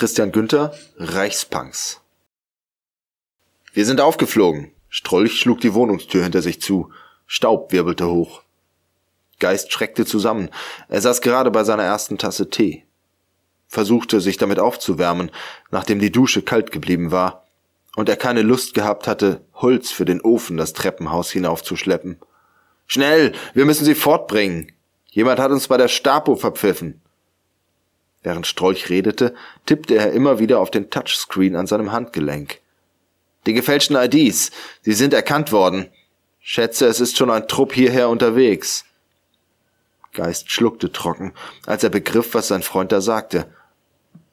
Christian Günther, Reichspunks. Wir sind aufgeflogen. Strolch schlug die Wohnungstür hinter sich zu. Staub wirbelte hoch. Geist schreckte zusammen. Er saß gerade bei seiner ersten Tasse Tee. Versuchte, sich damit aufzuwärmen, nachdem die Dusche kalt geblieben war und er keine Lust gehabt hatte, Holz für den Ofen das Treppenhaus hinaufzuschleppen. Schnell, wir müssen sie fortbringen. Jemand hat uns bei der Stapo verpfiffen. Während Strolch redete, tippte er immer wieder auf den Touchscreen an seinem Handgelenk. Die gefälschten IDs, sie sind erkannt worden. Schätze, es ist schon ein Trupp hierher unterwegs. Geist schluckte trocken, als er begriff, was sein Freund da sagte.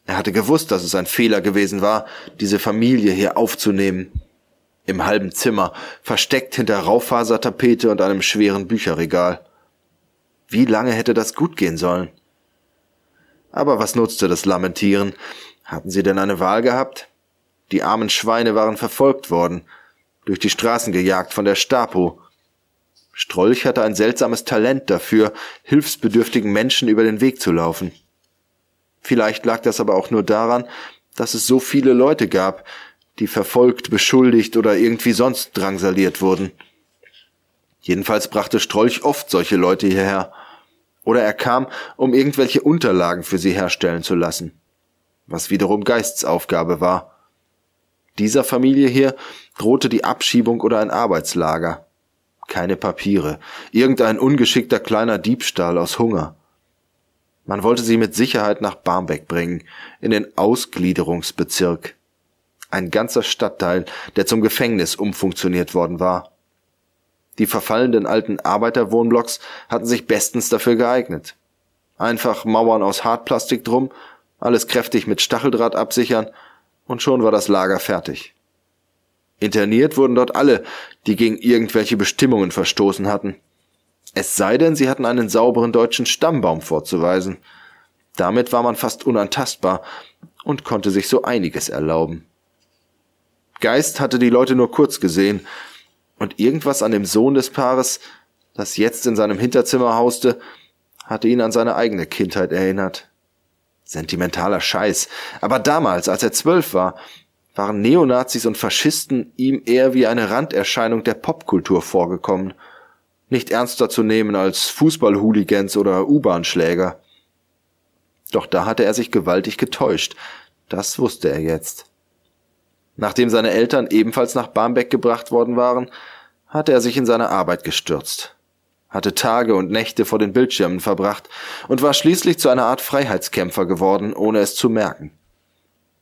Er hatte gewusst, dass es ein Fehler gewesen war, diese Familie hier aufzunehmen. Im halben Zimmer, versteckt hinter Raufasertapete und einem schweren Bücherregal. Wie lange hätte das gut gehen sollen? Aber was nutzte das Lamentieren? Hatten sie denn eine Wahl gehabt? Die armen Schweine waren verfolgt worden, durch die Straßen gejagt von der Stapo. Strolch hatte ein seltsames Talent dafür, hilfsbedürftigen Menschen über den Weg zu laufen. Vielleicht lag das aber auch nur daran, dass es so viele Leute gab, die verfolgt, beschuldigt oder irgendwie sonst drangsaliert wurden. Jedenfalls brachte Strolch oft solche Leute hierher. Oder er kam, um irgendwelche Unterlagen für sie herstellen zu lassen. Was wiederum Geistsaufgabe war. Dieser Familie hier drohte die Abschiebung oder ein Arbeitslager. Keine Papiere, irgendein ungeschickter kleiner Diebstahl aus Hunger. Man wollte sie mit Sicherheit nach Barmbek bringen, in den Ausgliederungsbezirk. Ein ganzer Stadtteil, der zum Gefängnis umfunktioniert worden war. Die verfallenden alten Arbeiterwohnblocks hatten sich bestens dafür geeignet. Einfach Mauern aus Hartplastik drum, alles kräftig mit Stacheldraht absichern und schon war das Lager fertig. Interniert wurden dort alle, die gegen irgendwelche Bestimmungen verstoßen hatten. Es sei denn, sie hatten einen sauberen deutschen Stammbaum vorzuweisen. Damit war man fast unantastbar und konnte sich so einiges erlauben. Geist hatte die Leute nur kurz gesehen, und irgendwas an dem Sohn des Paares, das jetzt in seinem Hinterzimmer hauste, hatte ihn an seine eigene Kindheit erinnert. Sentimentaler Scheiß, aber damals, als er zwölf war, waren Neonazis und Faschisten ihm eher wie eine Randerscheinung der Popkultur vorgekommen, nicht ernster zu nehmen als Fußballhooligans oder U-Bahn-Schläger. Doch da hatte er sich gewaltig getäuscht, das wusste er jetzt. Nachdem seine Eltern ebenfalls nach Barmbek gebracht worden waren, hatte er sich in seine Arbeit gestürzt, hatte Tage und Nächte vor den Bildschirmen verbracht und war schließlich zu einer Art Freiheitskämpfer geworden, ohne es zu merken.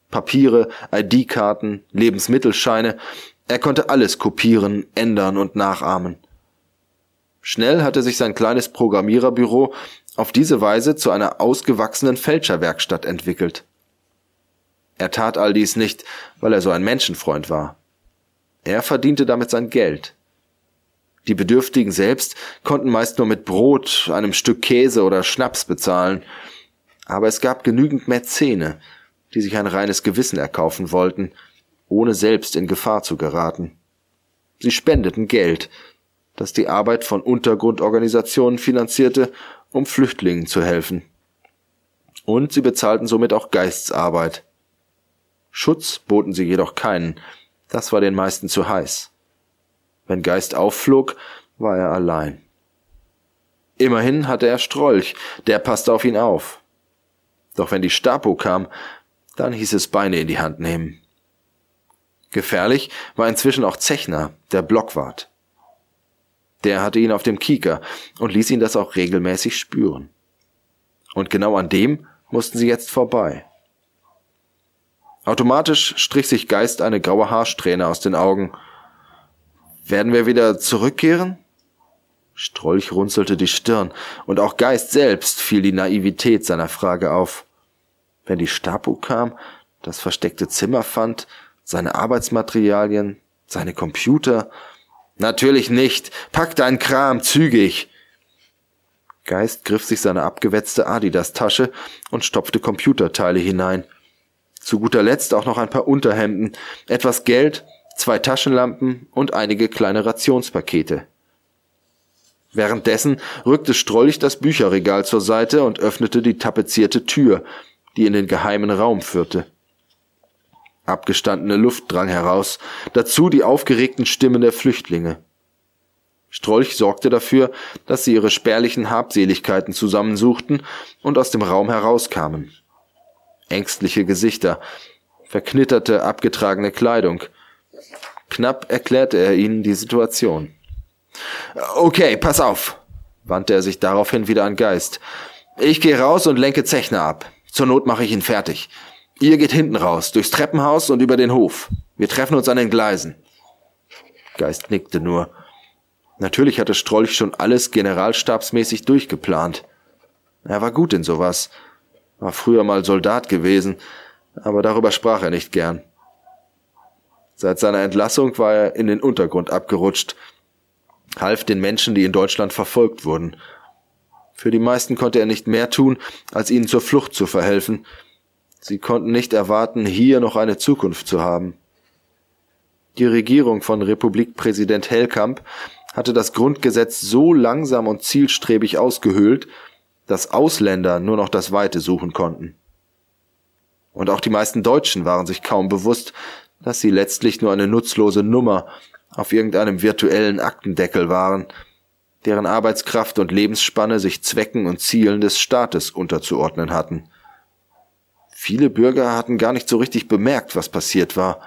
Papiere, ID-Karten, Lebensmittelscheine, er konnte alles kopieren, ändern und nachahmen. Schnell hatte sich sein kleines Programmiererbüro auf diese Weise zu einer ausgewachsenen Fälscherwerkstatt entwickelt. Er tat all dies nicht, weil er so ein Menschenfreund war. Er verdiente damit sein Geld. Die Bedürftigen selbst konnten meist nur mit Brot, einem Stück Käse oder Schnaps bezahlen, aber es gab genügend Mäzene, die sich ein reines Gewissen erkaufen wollten, ohne selbst in Gefahr zu geraten. Sie spendeten Geld, das die Arbeit von Untergrundorganisationen finanzierte, um Flüchtlingen zu helfen. Und sie bezahlten somit auch Geistsarbeit. Schutz boten sie jedoch keinen, das war den meisten zu heiß. Wenn Geist aufflog, war er allein. Immerhin hatte er Strolch, der passte auf ihn auf. Doch wenn die Stapo kam, dann hieß es Beine in die Hand nehmen. Gefährlich war inzwischen auch Zechner, der Blockwart. Der hatte ihn auf dem Kieker und ließ ihn das auch regelmäßig spüren. Und genau an dem mussten sie jetzt vorbei. Automatisch strich sich Geist eine graue Haarsträhne aus den Augen. Werden wir wieder zurückkehren? Strolch runzelte die Stirn, und auch Geist selbst fiel die Naivität seiner Frage auf. Wenn die Stapo kam, das versteckte Zimmer fand, seine Arbeitsmaterialien, seine Computer. Natürlich nicht. Pack deinen Kram zügig. Geist griff sich seine abgewetzte Adidas-Tasche und stopfte Computerteile hinein. Zu guter Letzt auch noch ein paar Unterhemden, etwas Geld, zwei Taschenlampen und einige kleine Rationspakete. Währenddessen rückte Strolch das Bücherregal zur Seite und öffnete die tapezierte Tür, die in den geheimen Raum führte. Abgestandene Luft drang heraus, dazu die aufgeregten Stimmen der Flüchtlinge. Strolch sorgte dafür, dass sie ihre spärlichen Habseligkeiten zusammensuchten und aus dem Raum herauskamen. Ängstliche Gesichter, verknitterte, abgetragene Kleidung. Knapp erklärte er ihnen die Situation. Okay, pass auf, wandte er sich daraufhin wieder an Geist. Ich gehe raus und lenke Zechner ab. Zur Not mache ich ihn fertig. Ihr geht hinten raus, durchs Treppenhaus und über den Hof. Wir treffen uns an den Gleisen. Geist nickte nur. Natürlich hatte Strolch schon alles generalstabsmäßig durchgeplant. Er war gut in sowas. War früher mal Soldat gewesen, aber darüber sprach er nicht gern. Seit seiner Entlassung war er in den Untergrund abgerutscht, half den Menschen, die in Deutschland verfolgt wurden. Für die meisten konnte er nicht mehr tun, als ihnen zur Flucht zu verhelfen, Sie konnten nicht erwarten, hier noch eine Zukunft zu haben. Die Regierung von Republikpräsident Hellkamp hatte das Grundgesetz so langsam und zielstrebig ausgehöhlt, dass Ausländer nur noch das Weite suchen konnten. Und auch die meisten Deutschen waren sich kaum bewusst, dass sie letztlich nur eine nutzlose Nummer auf irgendeinem virtuellen Aktendeckel waren, deren Arbeitskraft und Lebensspanne sich Zwecken und Zielen des Staates unterzuordnen hatten. Viele Bürger hatten gar nicht so richtig bemerkt, was passiert war.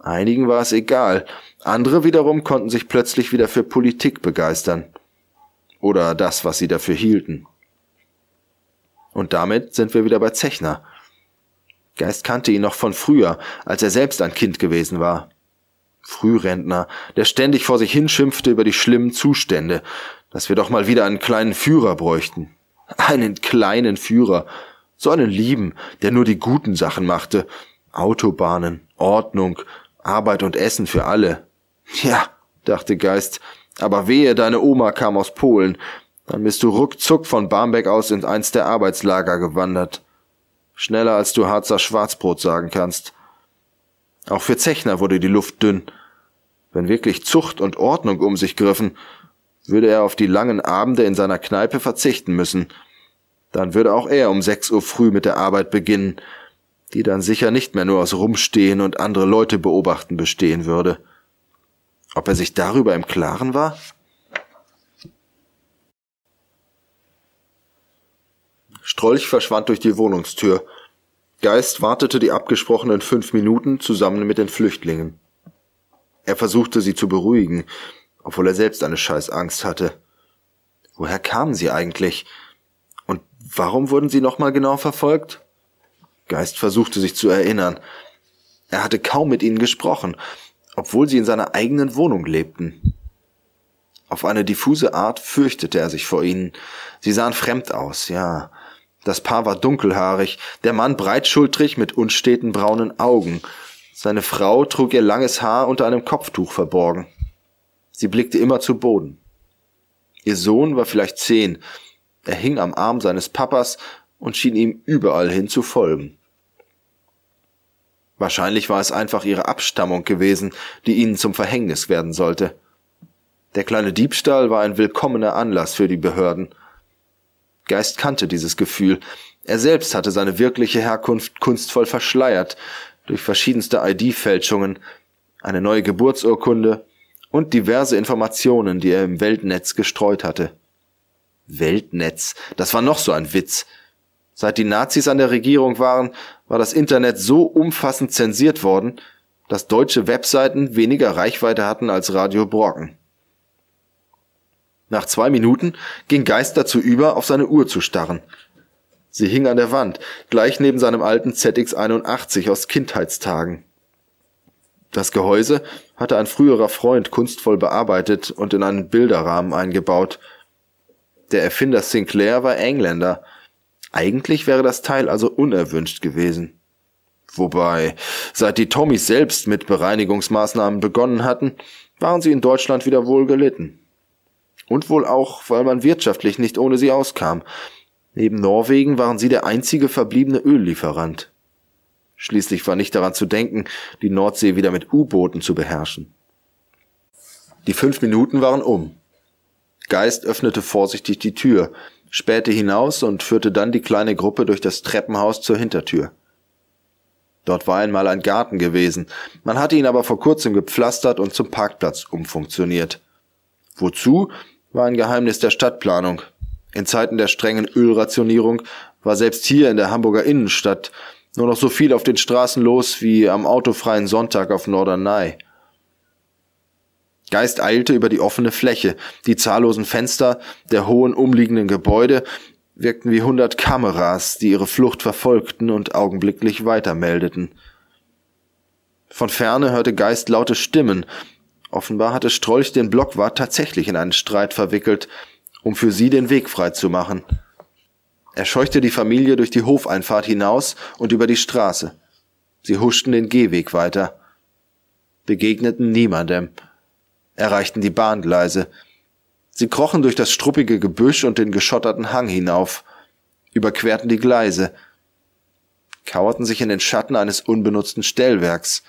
Einigen war es egal, andere wiederum konnten sich plötzlich wieder für Politik begeistern. Oder das, was sie dafür hielten. Und damit sind wir wieder bei Zechner. Geist kannte ihn noch von früher, als er selbst ein Kind gewesen war. Frührentner, der ständig vor sich hinschimpfte über die schlimmen Zustände, dass wir doch mal wieder einen kleinen Führer bräuchten. Einen kleinen Führer, so einen lieben, der nur die guten Sachen machte. Autobahnen, Ordnung, Arbeit und Essen für alle. Ja, dachte Geist, aber wehe, deine Oma kam aus Polen, dann bist du ruckzuck von Barmbek aus in eins der Arbeitslager gewandert. Schneller als du Harzer Schwarzbrot sagen kannst. Auch für Zechner wurde die Luft dünn. Wenn wirklich Zucht und Ordnung um sich griffen, würde er auf die langen Abende in seiner Kneipe verzichten müssen – dann würde auch er um sechs Uhr früh mit der Arbeit beginnen, die dann sicher nicht mehr nur aus Rumstehen und andere Leute beobachten bestehen würde. Ob er sich darüber im Klaren war? Strolch verschwand durch die Wohnungstür. Geist wartete die abgesprochenen fünf Minuten zusammen mit den Flüchtlingen. Er versuchte sie zu beruhigen, obwohl er selbst eine scheiß Angst hatte. Woher kamen sie eigentlich? Warum wurden sie nochmal genau verfolgt? Geist versuchte sich zu erinnern. Er hatte kaum mit ihnen gesprochen, obwohl sie in seiner eigenen Wohnung lebten. Auf eine diffuse Art fürchtete er sich vor ihnen. Sie sahen fremd aus, ja. Das Paar war dunkelhaarig, der Mann breitschultrig mit unsteten braunen Augen. Seine Frau trug ihr langes Haar unter einem Kopftuch verborgen. Sie blickte immer zu Boden. Ihr Sohn war vielleicht zehn, er hing am Arm seines Papas und schien ihm überall hin zu folgen. Wahrscheinlich war es einfach ihre Abstammung gewesen, die ihnen zum Verhängnis werden sollte. Der kleine Diebstahl war ein willkommener Anlass für die Behörden. Geist kannte dieses Gefühl. Er selbst hatte seine wirkliche Herkunft kunstvoll verschleiert, durch verschiedenste ID-Fälschungen, eine neue Geburtsurkunde und diverse Informationen, die er im Weltnetz gestreut hatte. Weltnetz. Das war noch so ein Witz. Seit die Nazis an der Regierung waren, war das Internet so umfassend zensiert worden, dass deutsche Webseiten weniger Reichweite hatten als Radio Brocken. Nach zwei Minuten ging Geist dazu über, auf seine Uhr zu starren. Sie hing an der Wand, gleich neben seinem alten ZX81 aus Kindheitstagen. Das Gehäuse hatte ein früherer Freund kunstvoll bearbeitet und in einen Bilderrahmen eingebaut – der Erfinder Sinclair war Engländer. Eigentlich wäre das Teil also unerwünscht gewesen. Wobei, seit die Tommys selbst mit Bereinigungsmaßnahmen begonnen hatten, waren sie in Deutschland wieder wohl gelitten. Und wohl auch, weil man wirtschaftlich nicht ohne sie auskam. Neben Norwegen waren sie der einzige verbliebene Öllieferant. Schließlich war nicht daran zu denken, die Nordsee wieder mit U-Booten zu beherrschen. Die fünf Minuten waren um. Geist öffnete vorsichtig die Tür, spähte hinaus und führte dann die kleine Gruppe durch das Treppenhaus zur Hintertür. Dort war einmal ein Garten gewesen. Man hatte ihn aber vor kurzem gepflastert und zum Parkplatz umfunktioniert. Wozu? War ein Geheimnis der Stadtplanung. In Zeiten der strengen Ölrationierung war selbst hier in der Hamburger Innenstadt nur noch so viel auf den Straßen los wie am autofreien Sonntag auf Norderney. Geist eilte über die offene Fläche. Die zahllosen Fenster der hohen umliegenden Gebäude wirkten wie hundert Kameras, die ihre Flucht verfolgten und augenblicklich weitermeldeten. Von ferne hörte Geist laute Stimmen. Offenbar hatte Strolch den Blockwart tatsächlich in einen Streit verwickelt, um für sie den Weg frei zu machen. Er scheuchte die Familie durch die Hofeinfahrt hinaus und über die Straße. Sie huschten den Gehweg weiter, begegneten niemandem, erreichten die Bahngleise. Sie krochen durch das struppige Gebüsch und den geschotterten Hang hinauf, überquerten die Gleise, kauerten sich in den Schatten eines unbenutzten Stellwerks.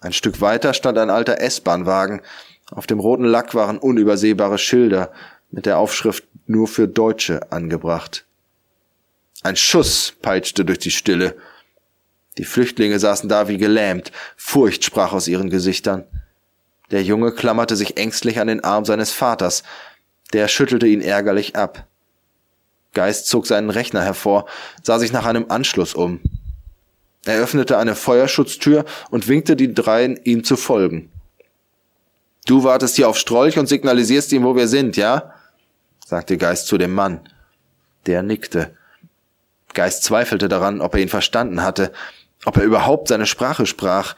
Ein Stück weiter stand ein alter S-Bahnwagen. Auf dem roten Lack waren unübersehbare Schilder mit der Aufschrift nur für Deutsche angebracht. Ein Schuss peitschte durch die Stille. Die Flüchtlinge saßen da wie gelähmt. Furcht sprach aus ihren Gesichtern. Der Junge klammerte sich ängstlich an den Arm seines Vaters. Der schüttelte ihn ärgerlich ab. Geist zog seinen Rechner hervor, sah sich nach einem Anschluss um. Er öffnete eine Feuerschutztür und winkte die dreien, ihm zu folgen. Du wartest hier auf Strolch und signalisierst ihm, wo wir sind, ja? sagte Geist zu dem Mann. Der nickte. Geist zweifelte daran, ob er ihn verstanden hatte, ob er überhaupt seine Sprache sprach.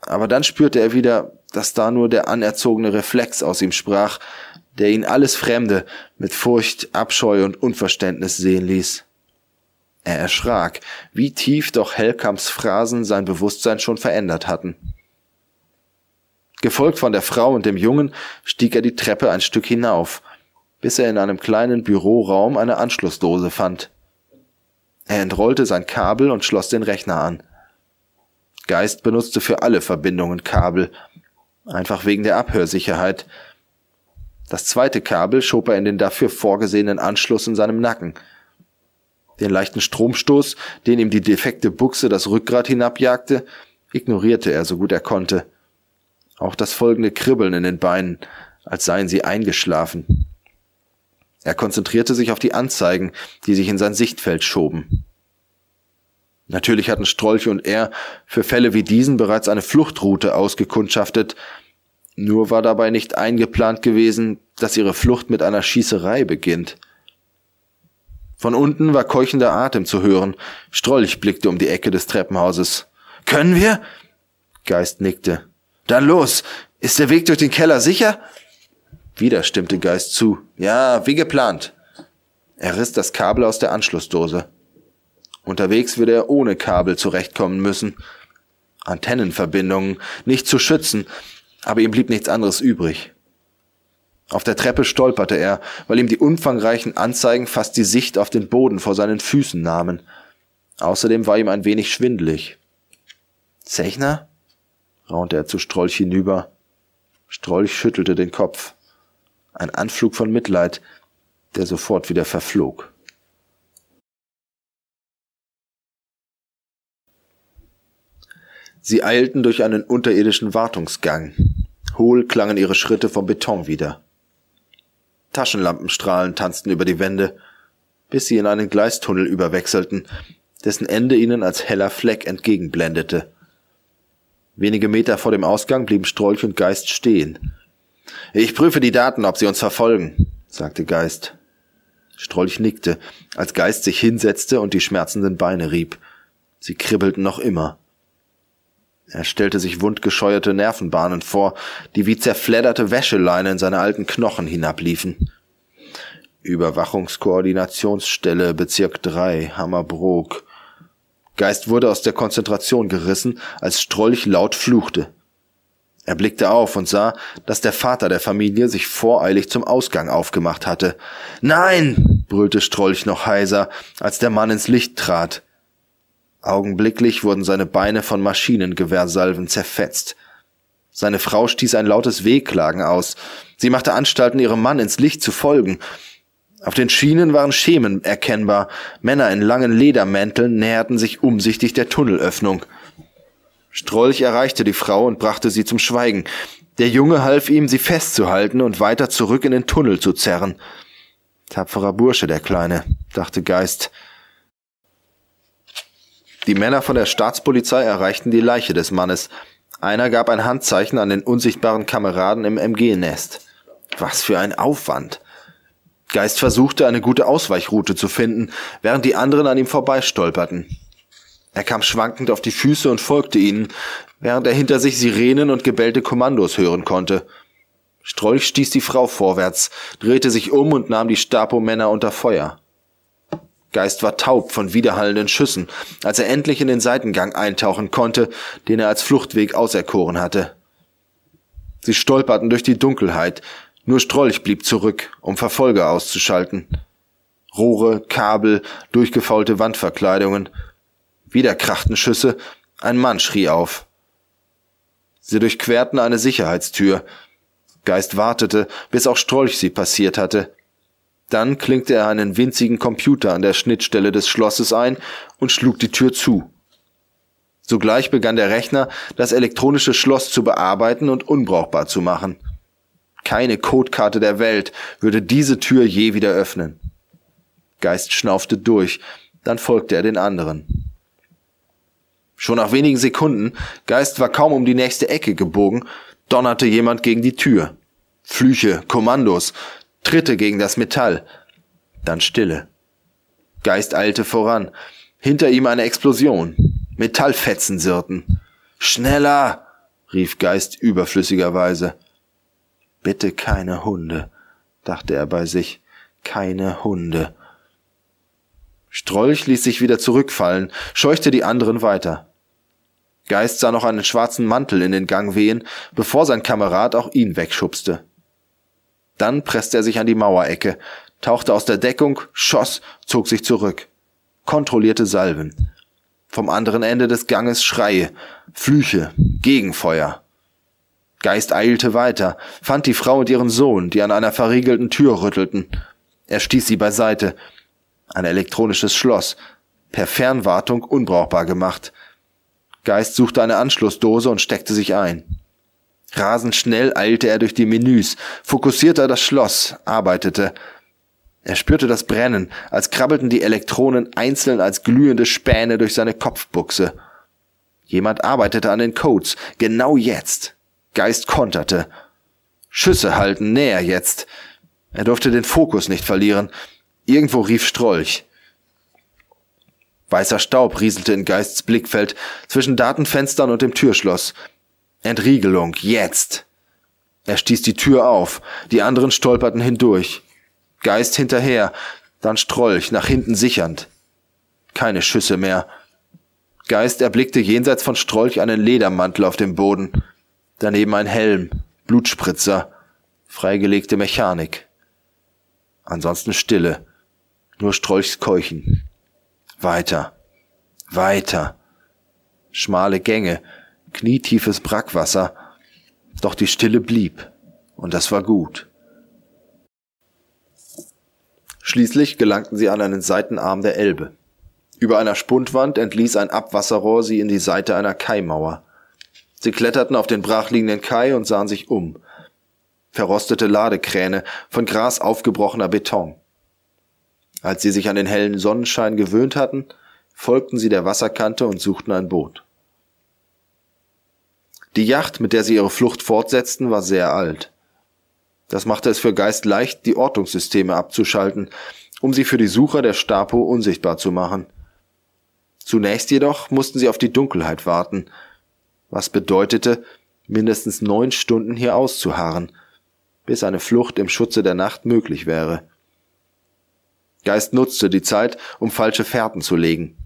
Aber dann spürte er wieder, dass da nur der anerzogene Reflex aus ihm sprach, der ihn alles Fremde mit Furcht, Abscheu und Unverständnis sehen ließ. Er erschrak, wie tief doch Hellkamps Phrasen sein Bewusstsein schon verändert hatten. Gefolgt von der Frau und dem Jungen stieg er die Treppe ein Stück hinauf, bis er in einem kleinen Büroraum eine Anschlussdose fand. Er entrollte sein Kabel und schloss den Rechner an. Geist benutzte für alle Verbindungen Kabel, einfach wegen der Abhörsicherheit. Das zweite Kabel schob er in den dafür vorgesehenen Anschluss in seinem Nacken. Den leichten Stromstoß, den ihm die defekte Buchse das Rückgrat hinabjagte, ignorierte er so gut er konnte. Auch das folgende Kribbeln in den Beinen, als seien sie eingeschlafen. Er konzentrierte sich auf die Anzeigen, die sich in sein Sichtfeld schoben. Natürlich hatten Strolch und er für Fälle wie diesen bereits eine Fluchtroute ausgekundschaftet, nur war dabei nicht eingeplant gewesen, dass ihre Flucht mit einer Schießerei beginnt. Von unten war keuchender Atem zu hören. Strolch blickte um die Ecke des Treppenhauses. Können wir? Geist nickte. Dann los. Ist der Weg durch den Keller sicher? Wieder stimmte Geist zu. Ja, wie geplant. Er riss das Kabel aus der Anschlussdose. Unterwegs würde er ohne Kabel zurechtkommen müssen. Antennenverbindungen nicht zu schützen, aber ihm blieb nichts anderes übrig. Auf der Treppe stolperte er, weil ihm die umfangreichen Anzeigen fast die Sicht auf den Boden vor seinen Füßen nahmen. Außerdem war ihm ein wenig schwindelig. Zechner? raunte er zu Strolch hinüber. Strolch schüttelte den Kopf. Ein Anflug von Mitleid, der sofort wieder verflog. Sie eilten durch einen unterirdischen Wartungsgang. Hohl klangen ihre Schritte vom Beton wieder. Taschenlampenstrahlen tanzten über die Wände, bis sie in einen Gleistunnel überwechselten, dessen Ende ihnen als heller Fleck entgegenblendete. Wenige Meter vor dem Ausgang blieben Strolch und Geist stehen. Ich prüfe die Daten, ob sie uns verfolgen, sagte Geist. Strolch nickte, als Geist sich hinsetzte und die schmerzenden Beine rieb. Sie kribbelten noch immer. Er stellte sich wundgescheuerte Nervenbahnen vor, die wie zerfledderte Wäscheleine in seine alten Knochen hinabliefen. Überwachungskoordinationsstelle Bezirk 3, Hammerbrook. Geist wurde aus der Konzentration gerissen, als Strolch laut fluchte. Er blickte auf und sah, dass der Vater der Familie sich voreilig zum Ausgang aufgemacht hatte. Nein! brüllte Strolch noch heiser, als der Mann ins Licht trat. Augenblicklich wurden seine Beine von Maschinengewehrsalven zerfetzt. Seine Frau stieß ein lautes Wehklagen aus. Sie machte Anstalten, ihrem Mann ins Licht zu folgen. Auf den Schienen waren Schemen erkennbar. Männer in langen Ledermänteln näherten sich umsichtig der Tunnelöffnung. Strolch erreichte die Frau und brachte sie zum Schweigen. Der Junge half ihm, sie festzuhalten und weiter zurück in den Tunnel zu zerren. Tapferer Bursche, der Kleine, dachte Geist. Die Männer von der Staatspolizei erreichten die Leiche des Mannes. Einer gab ein Handzeichen an den unsichtbaren Kameraden im MG-Nest. Was für ein Aufwand. Geist versuchte, eine gute Ausweichroute zu finden, während die anderen an ihm vorbeistolperten. Er kam schwankend auf die Füße und folgte ihnen, während er hinter sich Sirenen und gebellte Kommandos hören konnte. Strolch stieß die Frau vorwärts, drehte sich um und nahm die Stapo-Männer unter Feuer. Geist war taub von widerhallenden Schüssen, als er endlich in den Seitengang eintauchen konnte, den er als Fluchtweg auserkoren hatte. Sie stolperten durch die Dunkelheit, nur Strolch blieb zurück, um Verfolger auszuschalten. Rohre, Kabel, durchgefaulte Wandverkleidungen. Wieder krachten Schüsse, ein Mann schrie auf. Sie durchquerten eine Sicherheitstür. Geist wartete, bis auch Strolch sie passiert hatte. Dann klinkte er einen winzigen Computer an der Schnittstelle des Schlosses ein und schlug die Tür zu. Sogleich begann der Rechner, das elektronische Schloss zu bearbeiten und unbrauchbar zu machen. Keine Codekarte der Welt würde diese Tür je wieder öffnen. Geist schnaufte durch, dann folgte er den anderen. Schon nach wenigen Sekunden, Geist war kaum um die nächste Ecke gebogen, donnerte jemand gegen die Tür. Flüche, Kommandos, Tritte gegen das Metall, dann Stille. Geist eilte voran. Hinter ihm eine Explosion. Metallfetzen sirrten. Schneller! rief Geist überflüssigerweise. Bitte keine Hunde, dachte er bei sich. Keine Hunde. Strolch ließ sich wieder zurückfallen, scheuchte die anderen weiter. Geist sah noch einen schwarzen Mantel in den Gang wehen, bevor sein Kamerad auch ihn wegschubste. Dann presste er sich an die Mauerecke, tauchte aus der Deckung, schoss, zog sich zurück, kontrollierte Salven. Vom anderen Ende des Ganges Schreie, Flüche, Gegenfeuer. Geist eilte weiter, fand die Frau und ihren Sohn, die an einer verriegelten Tür rüttelten. Er stieß sie beiseite. Ein elektronisches Schloss, per Fernwartung unbrauchbar gemacht. Geist suchte eine Anschlussdose und steckte sich ein. Rasend schnell eilte er durch die Menüs, fokussierte das Schloss, arbeitete. Er spürte das Brennen, als krabbelten die Elektronen einzeln als glühende Späne durch seine Kopfbuchse. Jemand arbeitete an den Codes, genau jetzt. Geist konterte. Schüsse halten näher jetzt. Er durfte den Fokus nicht verlieren. Irgendwo rief Strolch. Weißer Staub rieselte in Geists Blickfeld zwischen Datenfenstern und dem Türschloss. Entriegelung, jetzt! Er stieß die Tür auf, die anderen stolperten hindurch. Geist hinterher, dann Strolch, nach hinten sichernd. Keine Schüsse mehr. Geist erblickte jenseits von Strolch einen Ledermantel auf dem Boden. Daneben ein Helm, Blutspritzer, freigelegte Mechanik. Ansonsten Stille, nur Strolchs Keuchen. Weiter, weiter. Schmale Gänge, knietiefes Brackwasser, doch die Stille blieb, und das war gut. Schließlich gelangten sie an einen Seitenarm der Elbe. Über einer Spundwand entließ ein Abwasserrohr sie in die Seite einer Kaimauer. Sie kletterten auf den brachliegenden Kai und sahen sich um. Verrostete Ladekräne, von Gras aufgebrochener Beton. Als sie sich an den hellen Sonnenschein gewöhnt hatten, folgten sie der Wasserkante und suchten ein Boot. Die Yacht, mit der sie ihre Flucht fortsetzten, war sehr alt. Das machte es für Geist leicht, die Ortungssysteme abzuschalten, um sie für die Sucher der Stapo unsichtbar zu machen. Zunächst jedoch mussten sie auf die Dunkelheit warten, was bedeutete, mindestens neun Stunden hier auszuharren, bis eine Flucht im Schutze der Nacht möglich wäre. Geist nutzte die Zeit, um falsche Fährten zu legen.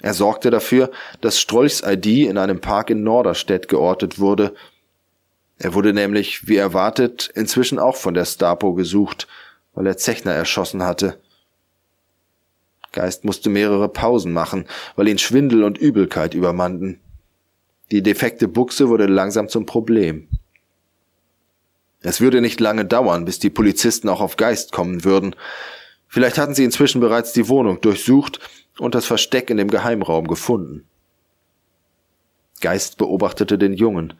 Er sorgte dafür, dass Strolchs ID in einem Park in Norderstedt geortet wurde. Er wurde nämlich, wie erwartet, inzwischen auch von der Stapo gesucht, weil er Zechner erschossen hatte. Geist musste mehrere Pausen machen, weil ihn Schwindel und Übelkeit übermannten. Die defekte Buchse wurde langsam zum Problem. Es würde nicht lange dauern, bis die Polizisten auch auf Geist kommen würden. Vielleicht hatten sie inzwischen bereits die Wohnung durchsucht und das Versteck in dem Geheimraum gefunden. Geist beobachtete den Jungen.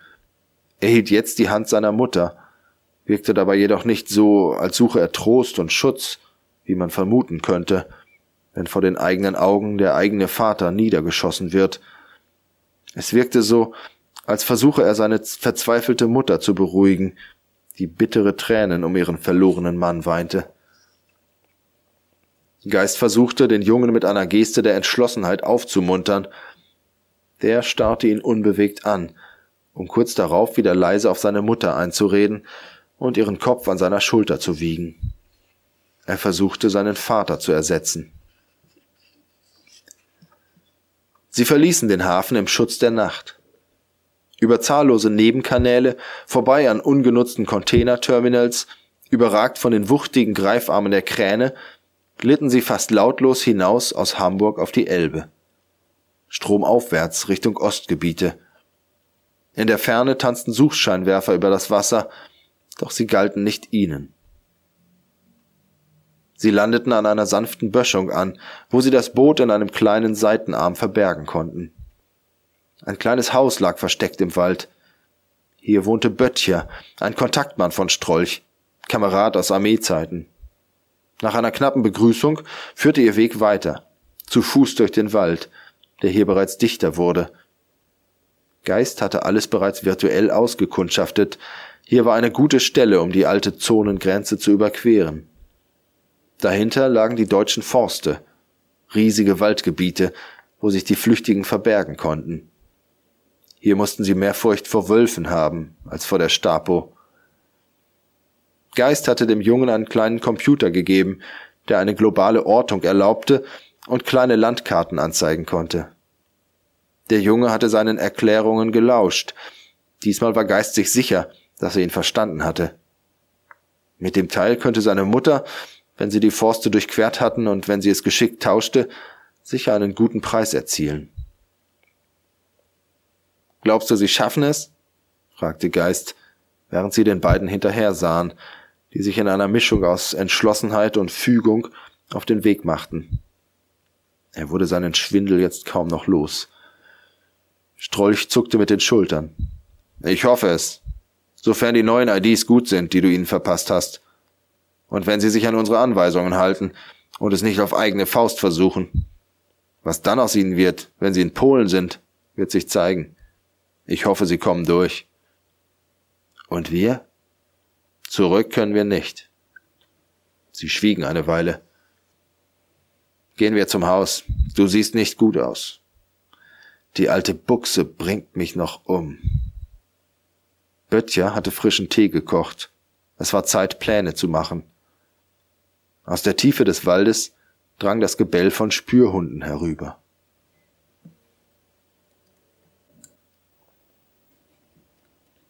Er hielt jetzt die Hand seiner Mutter, wirkte dabei jedoch nicht so, als suche er Trost und Schutz, wie man vermuten könnte, wenn vor den eigenen Augen der eigene Vater niedergeschossen wird. Es wirkte so, als versuche er seine verzweifelte Mutter zu beruhigen, die bittere Tränen um ihren verlorenen Mann weinte. Geist versuchte, den Jungen mit einer Geste der Entschlossenheit aufzumuntern. Der starrte ihn unbewegt an, um kurz darauf wieder leise auf seine Mutter einzureden und ihren Kopf an seiner Schulter zu wiegen. Er versuchte, seinen Vater zu ersetzen. Sie verließen den Hafen im Schutz der Nacht. Über zahllose Nebenkanäle, vorbei an ungenutzten Containerterminals, überragt von den wuchtigen Greifarmen der Kräne, glitten sie fast lautlos hinaus aus Hamburg auf die Elbe. Stromaufwärts Richtung Ostgebiete. In der Ferne tanzten Suchscheinwerfer über das Wasser, doch sie galten nicht ihnen. Sie landeten an einer sanften Böschung an, wo sie das Boot in einem kleinen Seitenarm verbergen konnten. Ein kleines Haus lag versteckt im Wald. Hier wohnte Böttcher, ein Kontaktmann von Strolch, Kamerad aus Armeezeiten. Nach einer knappen Begrüßung führte ihr Weg weiter, zu Fuß durch den Wald, der hier bereits dichter wurde. Geist hatte alles bereits virtuell ausgekundschaftet, hier war eine gute Stelle, um die alte Zonengrenze zu überqueren. Dahinter lagen die deutschen Forste, riesige Waldgebiete, wo sich die Flüchtigen verbergen konnten. Hier mussten sie mehr Furcht vor Wölfen haben als vor der Stapo. Geist hatte dem Jungen einen kleinen Computer gegeben, der eine globale Ortung erlaubte und kleine Landkarten anzeigen konnte. Der Junge hatte seinen Erklärungen gelauscht. Diesmal war Geist sich sicher, dass er ihn verstanden hatte. Mit dem Teil könnte seine Mutter, wenn sie die Forste durchquert hatten und wenn sie es geschickt tauschte, sicher einen guten Preis erzielen. Glaubst du, sie schaffen es? fragte Geist, während sie den beiden hinterher sahen, die sich in einer Mischung aus Entschlossenheit und Fügung auf den Weg machten. Er wurde seinen Schwindel jetzt kaum noch los. Strolch zuckte mit den Schultern. Ich hoffe es, sofern die neuen IDs gut sind, die du ihnen verpasst hast. Und wenn sie sich an unsere Anweisungen halten und es nicht auf eigene Faust versuchen. Was dann aus ihnen wird, wenn sie in Polen sind, wird sich zeigen. Ich hoffe, sie kommen durch. Und wir? Zurück können wir nicht. Sie schwiegen eine Weile. Gehen wir zum Haus. Du siehst nicht gut aus. Die alte Buchse bringt mich noch um. Böttcher hatte frischen Tee gekocht. Es war Zeit, Pläne zu machen. Aus der Tiefe des Waldes drang das Gebell von Spürhunden herüber.